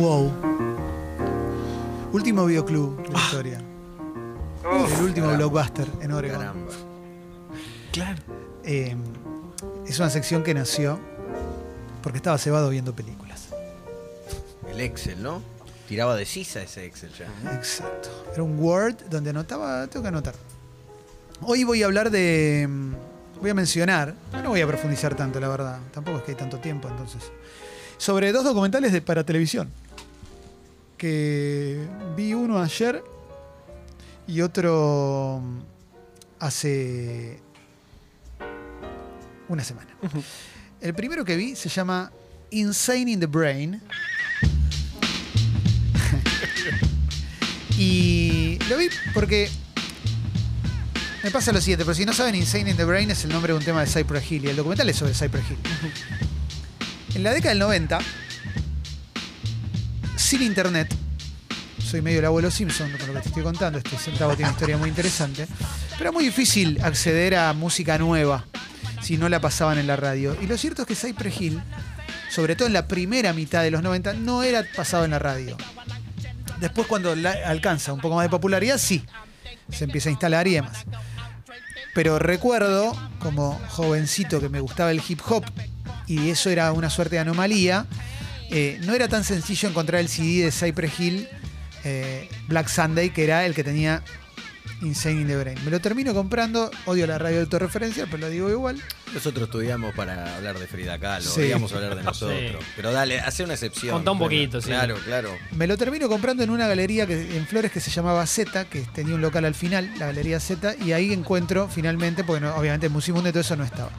Wow. Último videoclub de la historia. el último caramba. blockbuster en Oregon. Caramba. Claro. Eh, es una sección que nació porque estaba cebado viendo películas. El Excel, ¿no? Tiraba de sisa ese Excel ya. Exacto. Era un Word donde anotaba, tengo que anotar. Hoy voy a hablar de. mm, Voy a mencionar, no voy a profundizar tanto, la verdad. Tampoco es que hay tanto tiempo, entonces. Sobre dos documentales de, para televisión. Que vi uno ayer y otro mm, hace una semana. El primero que vi se llama Insane in the Brain. y lo vi porque me pasa lo siguiente, pero si no saben, Insane in the Brain es el nombre de un tema de Cypress Hill y el documental es sobre Cypress Hill. En la década del 90, sin internet, soy medio el abuelo Simpson con lo que te estoy contando, este centavo tiene una historia muy interesante, pero era muy difícil acceder a música nueva si no la pasaban en la radio. Y lo cierto es que Cypress Hill, sobre todo en la primera mitad de los 90, no era pasado en la radio. Después cuando alcanza un poco más de popularidad, sí, se empieza a instalar y demás. Pero recuerdo, como jovencito que me gustaba el hip hop, y eso era una suerte de anomalía, eh, no era tan sencillo encontrar el CD de Cypress Hill, eh, Black Sunday, que era el que tenía Insane in the Brain. Me lo termino comprando, odio la radio de autorreferencia, pero lo digo igual. Nosotros estudiamos para hablar de Frida Kahlo, Sí. íbamos a hablar de nosotros. Sí. Pero dale, hace una excepción. Contá un Claro, poquito, sí. Claro, claro. Me lo termino comprando en una galería que, en Flores que se llamaba Z, que tenía un local al final, la galería Z, y ahí encuentro finalmente, porque no- obviamente en Musimundo y todo eso no estaba.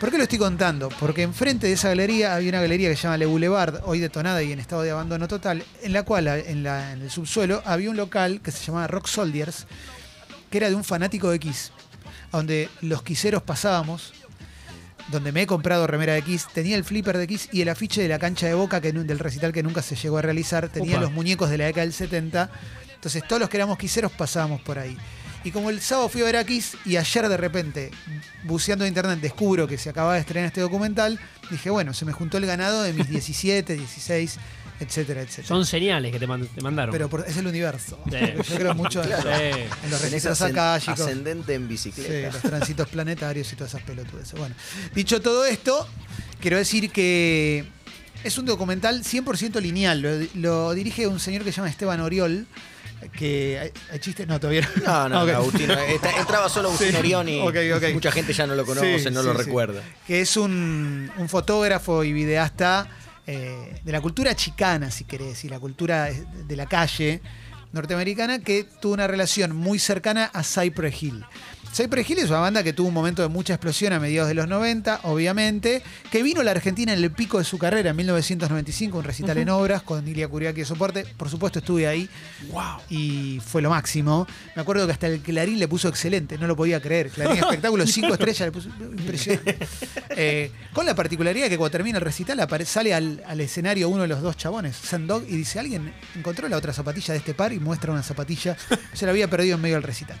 ¿Por qué lo estoy contando? Porque enfrente de esa galería había una galería que se llama Le Boulevard, hoy detonada y en estado de abandono total, en la cual en, la- en el subsuelo había un local que se llamaba Rock Soldiers, que era de un fanático de Kiss, donde los quiseros pasábamos, donde me he comprado remera de Kiss, tenía el flipper de Kiss y el afiche de la cancha de Boca que, del recital que nunca se llegó a realizar, tenía los muñecos de la década del 70, entonces todos los que éramos quiseros pasábamos por ahí. Y como el sábado fui a ver a Kiss y ayer de repente, buceando en internet, descubro que se acababa de estrenar este documental, dije, bueno, se me juntó el ganado de mis 17, 16, etcétera, etcétera. Son señales que te, te mandaron. Pero por- es el universo. Sí. Yo creo mucho en, Sí. en los registros akáshicos. ascendente en Sí, bicicleta. los tránsitos planetarios y todas esas pelotudes. Bueno, dicho todo esto, quiero decir que es un documental 100% lineal. Lo, lo dirige un señor que se llama Esteban Oriol. Que hay, hay chistes, no, todavía No, no, no, Agustino. esta- entraba solo Agustino Sí. Ok, ok. Mucha gente ya no lo conoce, Sí, no sí, lo recuerda. Que es un, un fotógrafo y videasta eh, de la cultura chicana, si querés, y la cultura de la calle norteamericana, que tuvo una relación muy cercana a Cypress Hill. Cypress Hill es una banda que tuvo un momento de mucha explosión a mediados de los 90, obviamente, que vino a la Argentina en el pico de su carrera en 1995, un recital en obras con Ilia Kuriaki de soporte. Por supuesto estuve ahí wow. y fue lo máximo. Me acuerdo que hasta el Clarín le puso excelente, no lo podía creer. Clarín espectáculo, cinco estrellas, le puso impresionante. Eh, con la particularidad que cuando termina el recital sale al, al escenario uno de los dos chabones, Sandog, y dice, ¿alguien encontró la otra zapatilla de este par? Y muestra una zapatilla, se la había perdido en medio del recital.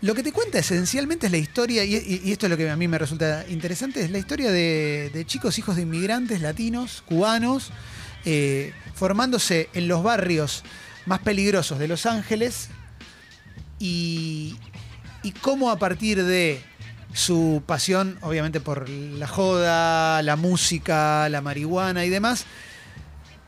Lo que te cuenta esencialmente es la historia, y, esto es lo que a mí me resulta interesante, es la historia de, de chicos hijos de inmigrantes latinos, cubanos, eh, formándose en los barrios más peligrosos de Los Ángeles y, y cómo a partir de su pasión, obviamente por la joda, la música, la marihuana y demás,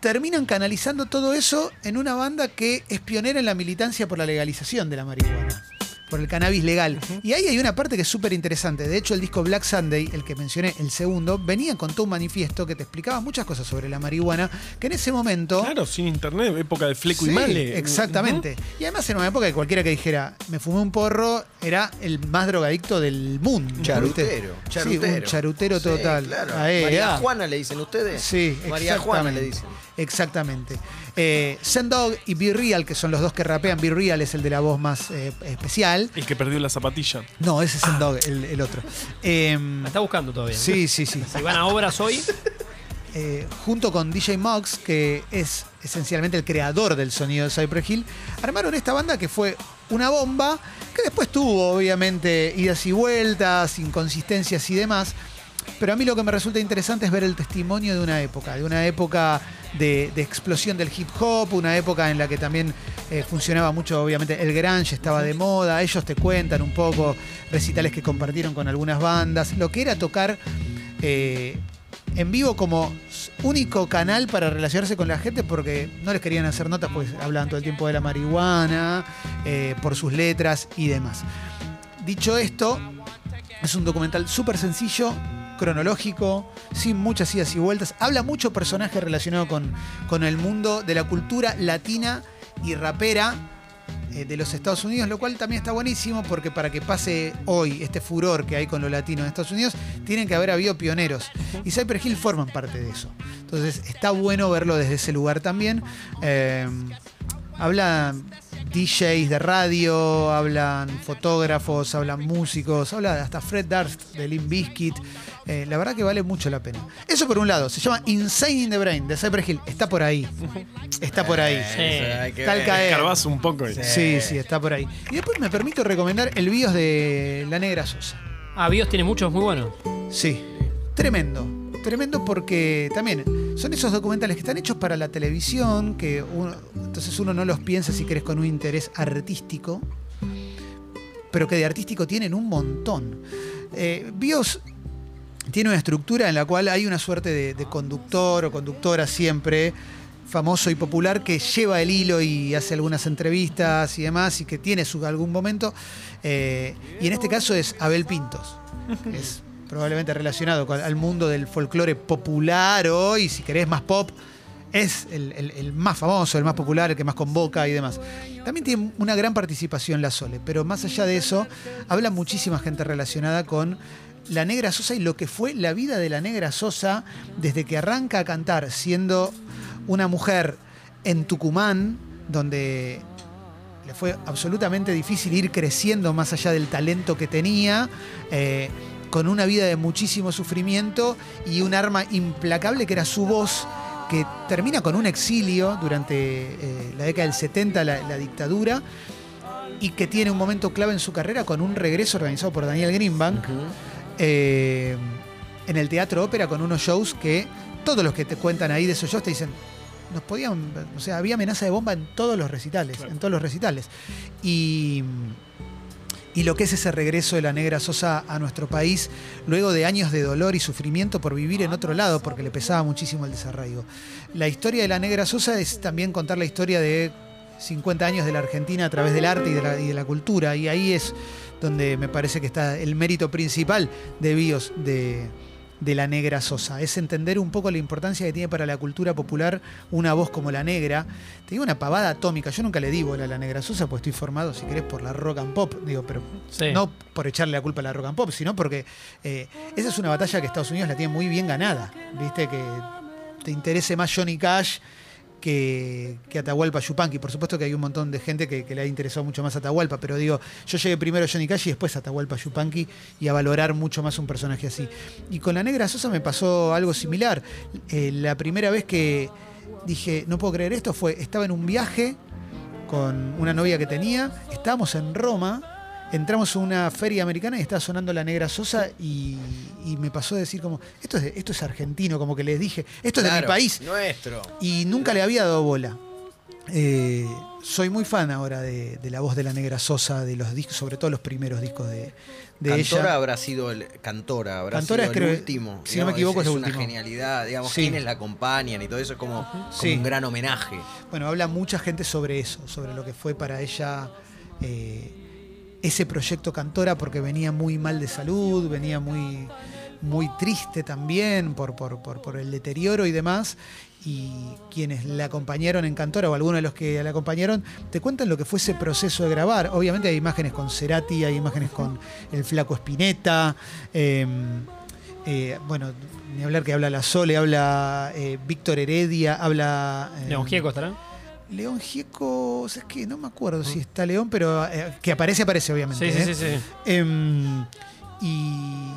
terminan canalizando todo eso en una banda que es pionera en la militancia por la legalización de la marihuana, por el cannabis legal. Y ahí hay una parte que es súper interesante. De hecho, el disco Black Sunday, el que mencioné, el segundo, venía con todo un manifiesto que te explicaba muchas cosas sobre la marihuana, que en ese momento... Claro, sin internet, época de fleco Sí, y male. Exactamente. Y además en una época que cualquiera que dijera, me fumé un porro, era el más drogadicto del mundo. Charutero. ¿viste? Charutero. Sí, un charutero Sí, total. claro. Ahí, María ah. Juana le dicen ustedes. Sí, María Juana le dicen. Exactamente. Eh, Sendog y Be Real, que son los dos que rapean. Be Real es el de la voz más eh, especial. El que perdió la zapatilla. No, ese es el, el otro. Eh, La está buscando todavía. ¿no? sí, sí, sí. Si van a obras hoy, eh, junto con DJ Muggs, que es esencialmente el creador del sonido de Cypress Hill, armaron esta banda que fue una bomba, que después tuvo obviamente idas y vueltas, inconsistencias y demás. Pero a mí lo que me resulta interesante es ver el testimonio de una época, de una época de, explosión del hip hop, una época en la que también eh, funcionaba mucho, obviamente, el grunge estaba de moda, ellos te cuentan un poco recitales que compartieron con algunas bandas, lo que era tocar eh, en vivo como único canal para relacionarse con la gente porque no les querían hacer notas, pues hablaban todo el tiempo de la marihuana, eh, por sus letras y demás. Dicho esto, es un documental súper sencillo, cronológico, sin muchas idas y vueltas. Habla mucho personaje relacionado con, con el mundo de la cultura latina y rapera eh, de los Estados Unidos, lo cual también está buenísimo porque para que pase hoy este furor que hay con lo latino en Estados Unidos, tienen que haber habido pioneros. Y Cypress Hill forman parte de eso. Entonces está bueno verlo desde ese lugar también. Eh, hablan DJs de radio, hablan fotógrafos, hablan músicos, habla hasta Fred Durst de Limp Bizkit. Eh, la verdad que vale mucho la pena. Eso por un lado, se llama Insane in the Brain de Cypress Hill. Está por ahí. Está por ahí. Que Tal ver. cae. Escarbás un poco ahí. Sí, sí, está por ahí. Y después me permito recomendar el BIOS de La Negra Sosa. Ah, Bios tiene muchos muy buenos. Sí, tremendo. Tremendo porque también son esos documentales que están hechos para la televisión, que entonces uno no los piensa si querés con un interés artístico, pero que de artístico tienen un montón. Eh, BIOS tiene una estructura en la cual hay una suerte de, conductor o conductora siempre famoso y popular que lleva el hilo y hace algunas entrevistas y demás y que tiene su, algún momento. eh, y en este caso es Abel Pintos, probablemente relacionado al mundo del folclore popular hoy, si querés más pop, es el más famoso, el más popular, el que más convoca y demás. También tiene una gran participación la Sole, pero más allá de eso, habla muchísima gente relacionada con la Negra Sosa y lo que fue la vida de la Negra Sosa desde que arranca a cantar siendo una mujer en Tucumán, donde le fue absolutamente difícil ir creciendo más allá del talento que tenía, eh, con una vida de muchísimo sufrimiento y un arma implacable que era su voz, que termina con un exilio durante eh, la década del 70, la, la dictadura, y que tiene un momento clave en su carrera con un regreso organizado por Daniel Greenbank eh, en el Teatro Ópera con unos shows que todos los que te cuentan ahí de esos shows te dicen, nos podían, o sea, había amenaza de bomba en todos los recitales, Claro. en todos los recitales. Y, y lo que es ese regreso de la Negra Sosa a nuestro país, luego de años de dolor y sufrimiento por vivir en otro lado, porque le pesaba muchísimo el desarraigo. La historia de la Negra Sosa es también contar la historia de 50 años de la Argentina a través del arte y de la, cultura, y ahí es donde me parece que está el mérito principal de BIOS de, de la negra Sosa. Es entender un poco la importancia que tiene para la cultura popular una voz como la negra. Te digo una pavada atómica. Yo nunca le di bola a la negra Sosa, pues estoy formado, si querés, por la rock and pop. Digo, pero Sí. no por echarle la culpa a la rock and pop, sino porque eh, esa es una batalla que Estados Unidos la tiene muy bien ganada. Viste que te interese más Johnny Cash que, Atahualpa Yupanqui. Por supuesto que hay un montón de gente que, le ha interesado mucho más Atahualpa, pero digo, yo llegué primero a Johnny Cash y después a Atahualpa Yupanqui y a valorar mucho más un personaje así. Y con la Negra Sosa me pasó algo similar. Eh, la primera vez que dije, no puedo creer esto, fue, estaba en un viaje con una novia que tenía, estábamos en Roma, entramos a una feria americana y estaba sonando la Negra Sosa y, y me pasó a decir como, esto es, de- esto es argentino, como que les dije, esto es de mi país Nuestro. y nunca le había dado bola. Eh, soy muy fan ahora de, de la voz de la Negra Sosa, de los discos, sobre todo los primeros discos de, de Cantora ella. habrá sido el Cantora habrá Cantora sido es, creo- el último. si no me equivoco, es el una último. genialidad, digamos, Sí. quienes la acompañan y todo eso es como, como Sí. un gran homenaje. Bueno, habla mucha gente sobre eso, sobre lo que fue para ella eh, ese proyecto Cantora, porque venía muy mal de salud, venía muy, muy triste también por, por, por, por el deterioro y demás. Y quienes la acompañaron en Cantora, o algunos de los que la acompañaron, te cuentan lo que fue ese proceso de grabar. Obviamente hay imágenes con Cerati, hay imágenes con el flaco Spinetta. eh, eh, bueno, ni hablar que habla la Sole, habla eh, Víctor Heredia, habla. León Gieco estará. León Gieco, es que no me acuerdo si está León, pero eh, que aparece, aparece obviamente. Sí, sí, ¿eh? sí, sí. Em, y,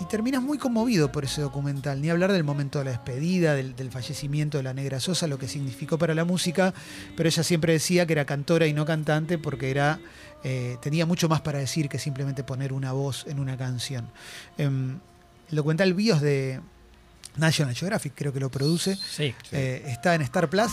y terminas muy conmovido por ese documental, ni hablar del momento de la despedida, del, del fallecimiento de la Negra Sosa, lo que significó para la música, pero ella siempre decía que era cantora y no cantante porque era, eh, tenía mucho más para decir que simplemente poner una voz en una canción. Em, el documental Bios de National Geographic, creo que lo produce. Sí. Está en Star Plus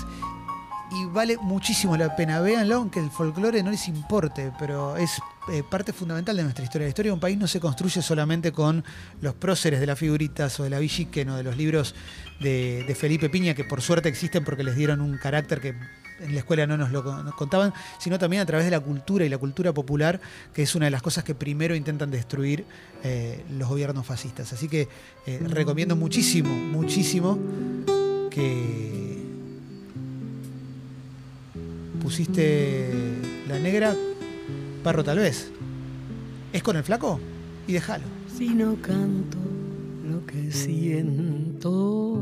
y vale muchísimo la pena. Véanlo, aunque el folclore no les importe, pero es eh, parte fundamental de nuestra historia. La historia de un país no se construye solamente con los próceres de las figuritas o de la Villiquen o de los libros de, Felipe Piña, que por suerte existen porque les dieron un carácter que en la escuela no nos lo contaban, sino también a través de la cultura y la cultura popular, que es una de las cosas que primero intentan destruir eh, los gobiernos fascistas. Así que eh, recomiendo muchísimo, muchísimo que pusiste la negra, parro tal vez. ¿Es con el flaco? Y déjalo. Si no canto lo que siento,